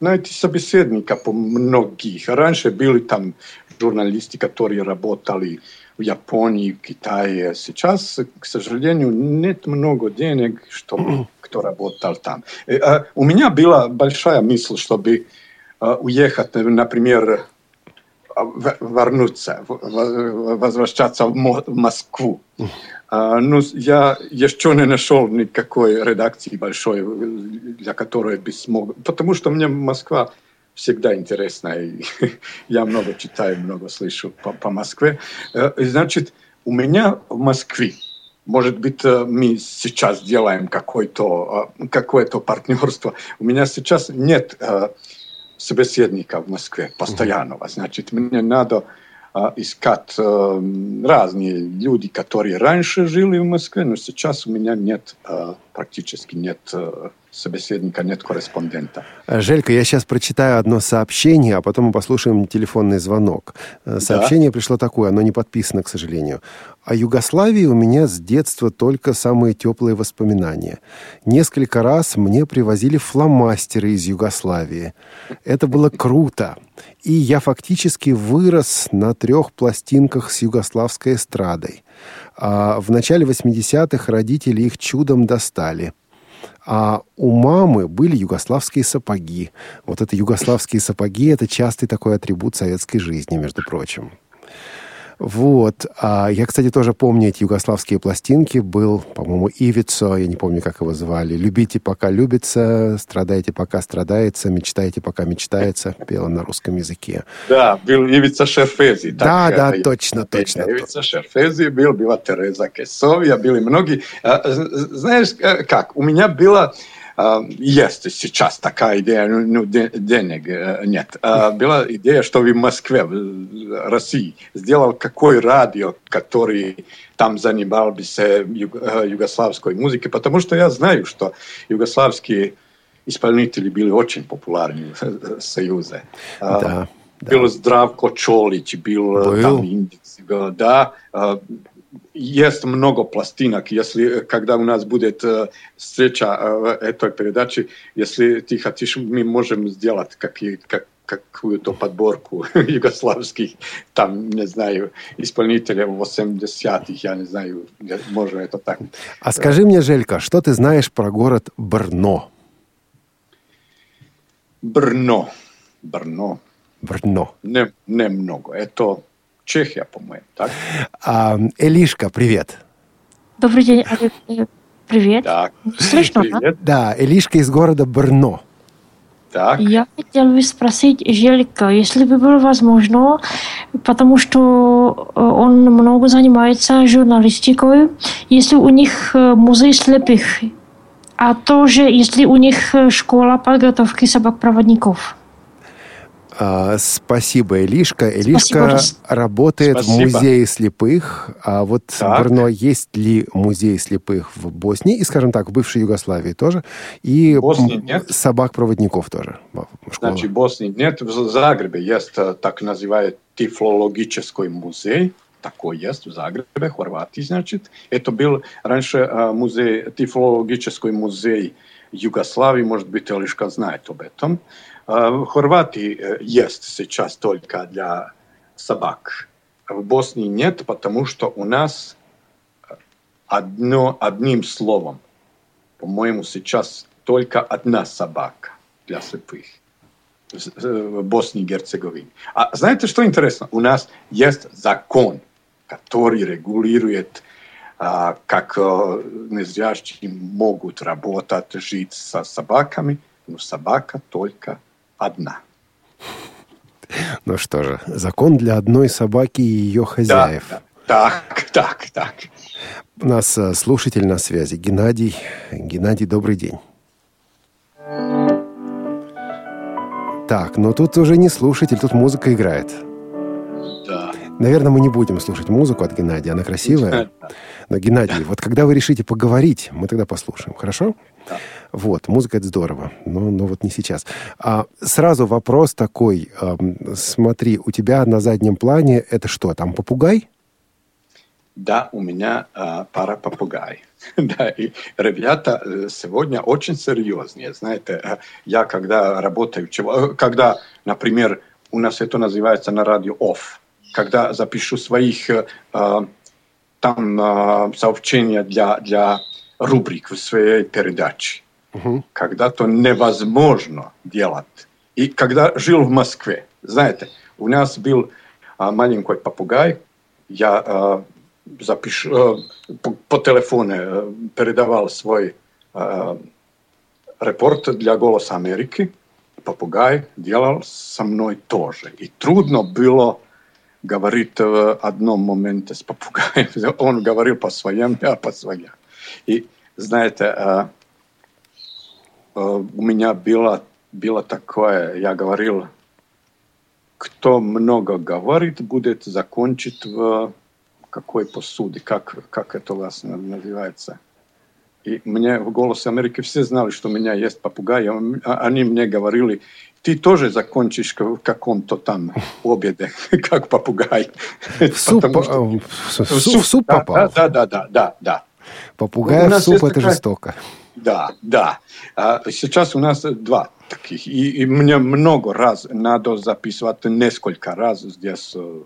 найти собеседника по многих. Раньше были там журналисты, которые работали в Японии, в Китае. Сейчас, к сожалению, нет много денег, чтобы кто работал там. А у меня была большая мысль, чтобы уехать, например, вернуться, возвращаться в Москву. Ну, я еще не нашел никакой редакции большой, для которой бы смог... Потому что мне Москва всегда интересна, и *laughs* я много читаю, много слышу по, по Москве. Значит, у меня в Москве, может быть, мы сейчас делаем какое-то какое партнерство, у меня сейчас нет собеседника в Москве постоянного. Значит, мне надо искать разные люди, которые раньше жили в Москве, но сейчас у меня нет, практически нет собеседника, нет корреспондента. Желька, я сейчас прочитаю одно сообщение, а потом мы послушаем телефонный звонок. Сообщение да. пришло такое, оно не подписано, к сожалению. О Югославии у меня с детства только самые теплые воспоминания. Несколько раз мне привозили фломастеры из Югославии. Это было круто. И я фактически вырос на трех пластинках с югославской эстрадой. А в начале 80-х родители их чудом достали. А у мамы были югославские сапоги. Вот это югославские сапоги – это частый такой атрибут советской жизни, между прочим. Вот. А я, кстати, тоже помню эти югославские пластинки. Был, по-моему, Ивицо, я не помню, как его звали. «Любите, пока любится», «Страдайте, пока страдается», «Мечтайте, пока мечтается», пела на русском языке. Да, был Ивица Шерфези. Да, да, точно, точно. Ивица Шерфези был, была Тереза Кесовия, были многие. Знаешь, как, у меня было есть сейчас такая идея, ну, ну денег нет. Была идея, что в Москве, в России, сделал какой радио, который там занимался югославской музыкой, потому что я знаю, что югославские исполнители были очень популярны в Союзе. Да. Был Здравко Чолич, был, был. там Индекс, да, есть много пластинок. Если, когда у нас будет э, встреча э, этой передачи, если ты хочешь, мы можем сделать какие, как, какую-то подборку *laughs* югославских, там, не знаю, исполнителей 80-х, я не знаю, можно это так. А скажи мне, Желька, что ты знаешь про город Брно? Брно. Брно. Брно. Не, немного. Это Чехия, по-моему, так? А, Элишка, привет. Добрый день, э, привет. Так. Слышно, привет. да? Да, Элишка из города Брно. Так. Я хотел бы спросить Желька, если бы было возможно, потому что э, он много занимается журналистикой, если у них э, музей слепых, а тоже если у них школа подготовки собак-проводников. А, спасибо, Элишка. Элишка спасибо. работает спасибо. в музее слепых. А вот так. в Брно есть ли музей слепых в Боснии и, скажем так, в бывшей Югославии тоже? И собак-проводников тоже. Школа. Значит, в Боснии нет. В Загребе есть э, так называемый тифлологический музей. Такой есть в Загребе, Хорватии, значит. Это был раньше э, музей, тифлологический музей Югославии, может быть, Элишка знает об этом. В Хорватии есть сейчас только для собак. В Боснии нет, потому что у нас одно, одним словом, по-моему, сейчас только одна собака для слепых в Боснии и Герцеговине. А знаете, что интересно? У нас есть закон, который регулирует, как незрячие могут работать, жить со собаками, но собака только одна. Ну что же, закон для одной собаки и ее хозяев. Да, да. Так, так, так. У нас э, слушатель на связи. Геннадий. Геннадий, добрый день. Так, но тут уже не слушатель, тут музыка играет. Да. Наверное, мы не будем слушать музыку от Геннадия, она красивая. Но, Геннадий, вот когда вы решите поговорить, мы тогда послушаем, хорошо? Да. Вот, музыка это здорово, но, но вот не сейчас. А, сразу вопрос такой. Смотри, у тебя на заднем плане это что, там попугай? Да, у меня а, пара попугай. *laughs* да, и ребята э, сегодня очень серьезные. Знаете, э, я когда работаю, э, когда, например, у нас это называется на радио off, когда запишу своих а, там а, сообщения для, для рубрик в своей передаче угу. когда то невозможно делать. И когда жил в Москве, знаете, у нас был а, маленький попугай, я а, запиш, а, по, по телефону а, передавал свой а, репорт для «Голоса Америки», попугай делал со мной тоже. И трудно было говорить в одном моменте с попугаем. *laughs* Он говорил по своим, я по своим. И знаете, а, у меня было, было такое, я говорил, кто много говорит, будет закончить в какой посуде, как, как это у вас называется. И мне в «Голосе Америки» все знали, что у меня есть попугай. Они мне говорили, ты тоже закончишь в каком-то там обеде, *laughs* как попугай. В суп, что... в суп, в суп попал? Да, да, да, да, да. Попугай в суп – это такая... жестоко. Да, да. А сейчас у нас два таких. И, и мне много раз надо записывать несколько раз здесь э,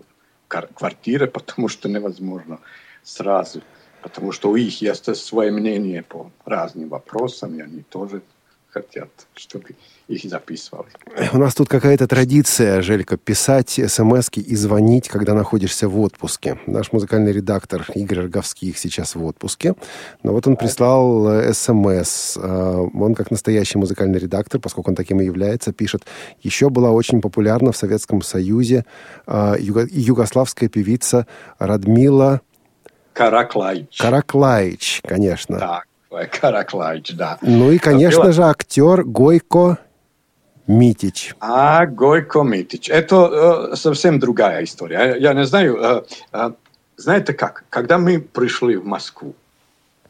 квартиры, потому что невозможно сразу. Потому что у них есть свое мнение по разным вопросам, и они тоже хотят, чтобы их записывали. У нас тут какая-то традиция, Желька, писать смс и звонить, когда находишься в отпуске. Наш музыкальный редактор Игорь Роговских сейчас в отпуске. Но вот он прислал э, смс. Э, он, как настоящий музыкальный редактор, поскольку он таким и является, пишет, еще была очень популярна в Советском Союзе э, юго- югославская певица Радмила Караклаич. Караклаич, конечно. Так, Караклаич, да. Ну и, конечно же, актер Гойко Митич. А Гойко Митич. Это э, совсем другая история. Я, не знаю, э, э, знаете как? Когда мы пришли в Москву,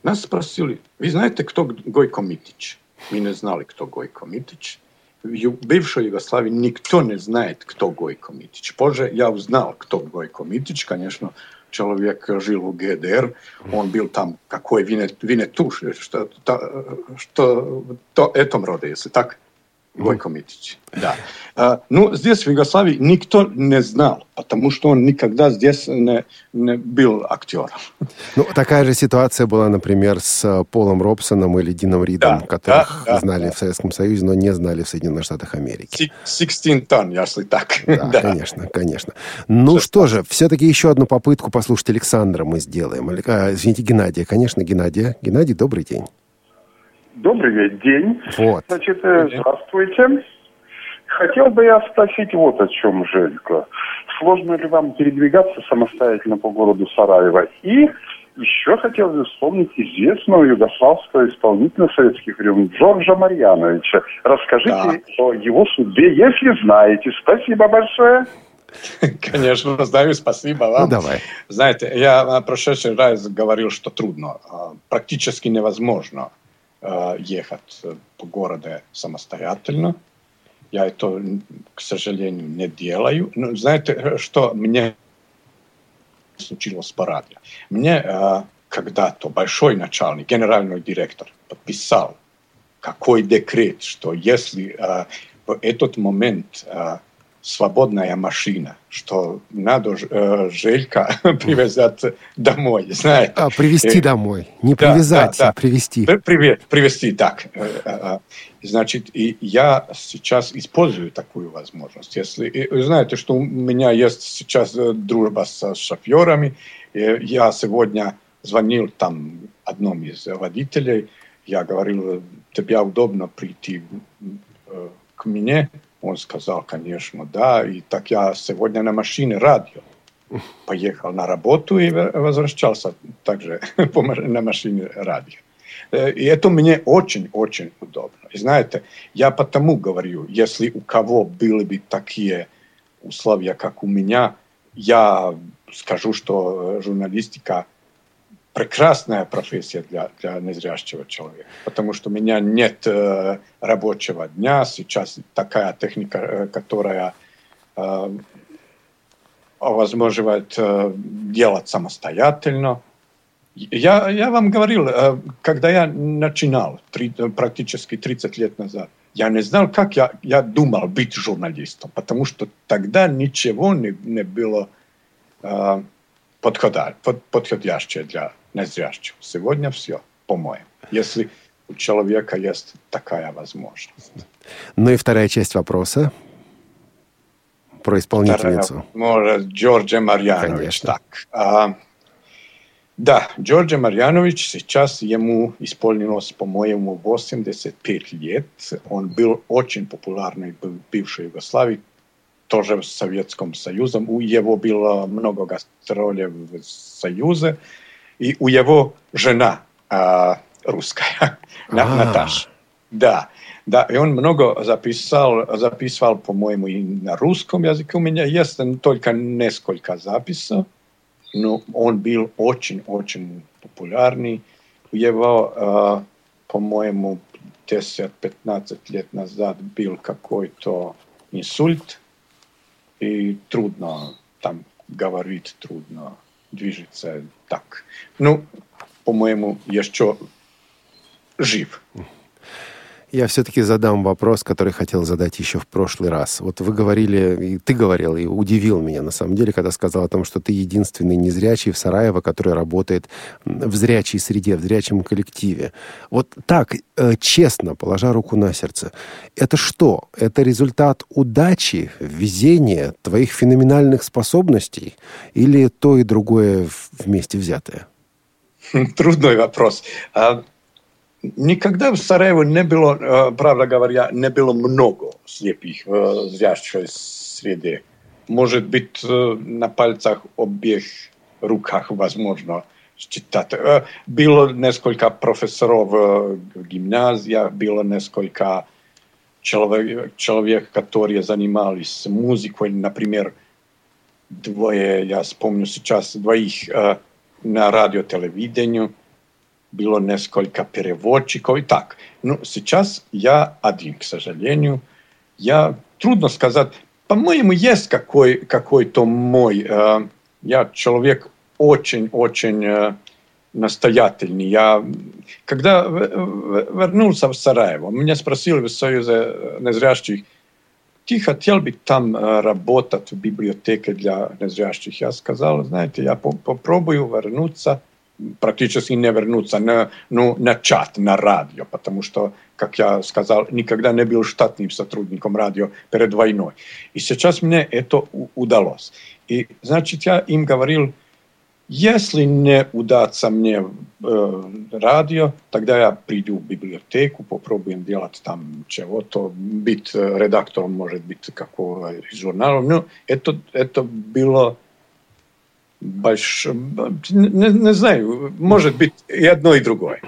нас спросили, вы знаете, кто Гойко Митич? Мы не знали, кто Гойко Митич. В бывшей Югославии никто не знает, кто Гойко Митич. Позже я узнал, кто Гойко Митич. Конечно, человек жил в ГДР, он был там какой Винет, Винетуш, что, то, что то, этом роде, если так. Гойко Митич, да. А, ну, здесь, в Югославии, никто не знал, потому что он никогда здесь не, не был актером. Ну, такая же ситуация была, например, с э, Полом Робсоном или Дином Ридом, Да, которых да, да, знали да. в Советском Союзе, но не знали в Соединенных Штатах Америки. 16 тонн, если так. *laughs* Да, конечно, конечно. Ну что же, все-таки еще одну попытку послушать Александра мы сделаем. А, извините, Геннадия, конечно, Геннадия. Геннадий, добрый день. Добрый день. Вот. Значит, э, здравствуйте. Хотел бы я спросить вот о чем, Желька. Сложно ли вам передвигаться самостоятельно по городу Сараево? И еще хотел бы вспомнить известного югославского исполнителя советских времен Джорджа Марьяновича. Расскажите о его судьбе, если знаете. Спасибо большое. Конечно, знаю, спасибо Ну, вам. давай. Знаете, я в прошедший раз говорил, что трудно, а, практически невозможно ехать э, по городу самостоятельно. Я это, к сожалению, не делаю. Но знаете, э, что мне случилось по радио? Мне а, когда-то большой начальник, генеральный директор подписал какой декрет, что если а, в этот момент свободная машина, что надо э, Желька *laughs* привезать домой, знаете. А, привезти Э, домой. Не да, привязать, да, да. а привезти. При- Привет, привести, так. Э, э, Значит, и я сейчас использую такую возможность. Если и вы знаете, что у меня есть сейчас дружба со шоферами, я сегодня звонил там одному из водителей, я говорил, тебе удобно прийти к мне? Он сказал, конечно, да. И так я сегодня на машине радио поехал на работу и возвращался также *laughs* на машине радио. Э, И это мне очень-очень удобно. И знаете, я потому говорю, если у кого были бы такие условия, как у меня, я скажу, что э, журналистика прекрасная профессия для, для незрящего человека, потому что у меня нет э, рабочего дня, сейчас такая техника, э, которая э, э, делать самостоятельно. Я, я вам говорил, э, когда я начинал три- практически 30 лет назад, я не знал, как я, я думал быть журналистом, потому что тогда ничего не, не было э, подходящее для незрящих. Сегодня все, по-моему. Если у человека есть такая возможность. Ну и вторая часть вопроса про исполнительницу. Вторая, Джорджа Марьянович. Конечно. Так. а, да, Джорджа Марьянович, сейчас ему исполнилось, по-моему, 85 лет. Он был очень популярный в бывшей Югославии, тоже в Советском Союзе. У него было много гастролей в Союзе. И у его жена а, русская, *laughs* На- А. Наташа. Да, да, и он много записал, записывал, по-моему, и на русском языке. У меня есть только несколько записей, но он был очень-очень популярный. У него, э, по-моему, 10-15 лет назад был какой-то инсульт, и трудно там говорить, трудно движется так. Ну, по-моему, еще жив. Я все-таки задам вопрос, который хотел задать еще в прошлый раз. Вот вы говорили, и ты говорил, и удивил меня на самом деле, когда сказал о том, что ты единственный незрячий в Сараево, который работает в зрячей среде, в зрячем коллективе. Вот так, э, честно, положа руку на сердце, это что? Это результат удачи, везения, твоих феноменальных способностей или то и другое вместе взятое? Трудный вопрос. А, Никогда в Сараеву не было, э, правда говоря, не было много слепых в зрячей среде. Может быть, э, на пальцах обеих руках возможно считать. Э, было несколько профессоров в гимназиях, было несколько человек, человек которые занимались музыкой, например, двое, я вспомню сейчас, двоих на радиотелевидению – bilo несколько переводчиков и так. Ну, сейчас я один, к сожалению. Я, трудно сказать, по-моему, есть какой, какой-то мой, э, я человек очень-очень э, настоятельный. Я, когда вернулся в Сараево, меня спросили в Союзе незрящих, ты хотел бы там э, работать в библиотеке для незрящих? Я сказал, знаете, я попробую вернуться – практически не вернуться на, ну, на чат, на радио, потому что, как я сказал, никогда не был штатным сотрудником радио перед войной. И сейчас мне это удалось. И, значит, я им говорил, если не удастся мне э, радио, тогда я приду в библиотеку, попробуем делать там чего-то, быть редактором, может быть, какого журнала. Ну, это, это было больш... не, не знаю, может быть и одно, и другое.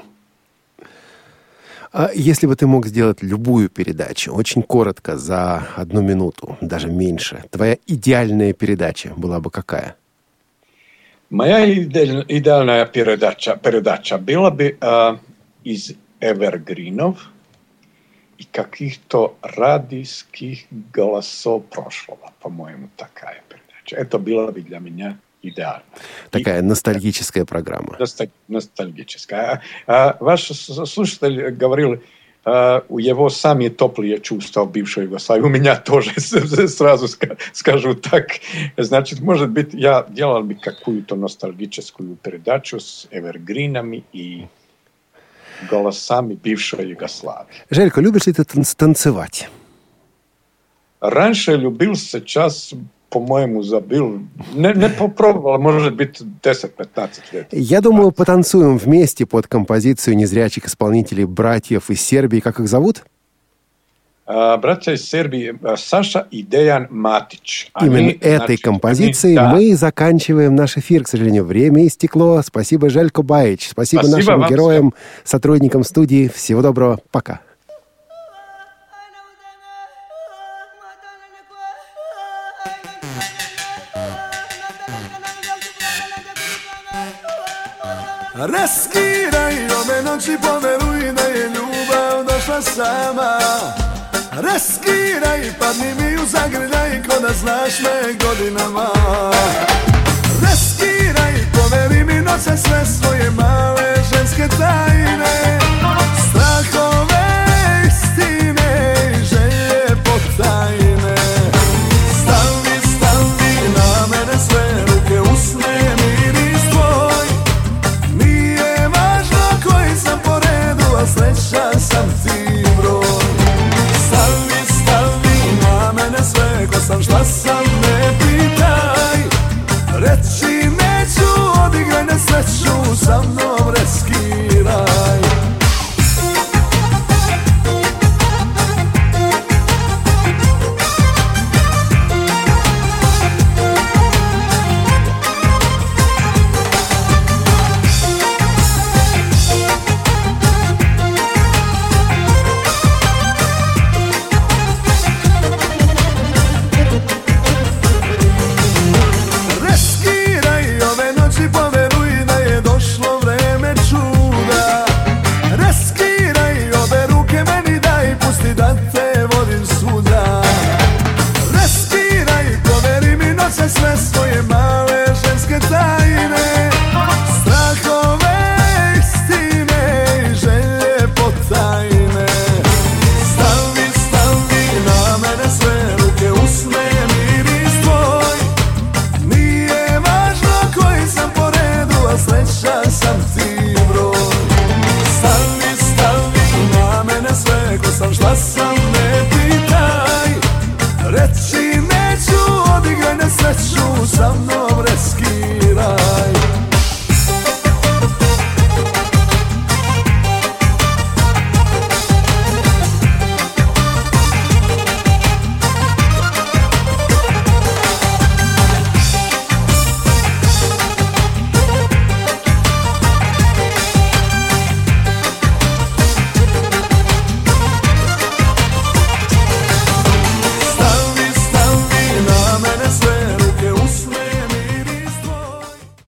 А если бы ты мог сделать любую передачу, очень коротко, за одну минуту, даже меньше, твоя идеальная передача была бы какая? Моя идеальная передача, передача была бы э, из эвергринов и каких-то радийских голосов прошлого, по-моему, такая передача. Это было бы для меня идеально. Такая и, ностальгическая программа. Ностальгическая. А, а, ваш слушатель говорил, а, у него самые теплые чувства в бывшей Югославии. У меня тоже, *laughs* сразу скажу так. Значит, может быть, я делал бы какую-то ностальгическую передачу с эвергринами и голосами бывшей Югославии. Желька, любишь ли ты танцевать? Раньше любил, сейчас по-моему, забыл. Не, не попробовал, может быть, 10-15 лет. Я думаю, потанцуем вместе под композицию незрячих исполнителей братьев из Сербии. Как их зовут? Uh, братья из Сербии uh, Саша и Деян Матич. Они, Именно этой значит, композицией они, да. мы заканчиваем наш эфир. К сожалению, время истекло. Спасибо, Желько Баич. Спасибо, Спасибо нашим героям, всем. сотрудникам студии. Всего доброго. Пока. Raskiraj ove noći, poveruj da je ljubav došla sama. Raskiraj, padni mi u zagrljaj, ko da znaš me godinama. Raskiraj, poveri mi noće sve svoje male ženske tajne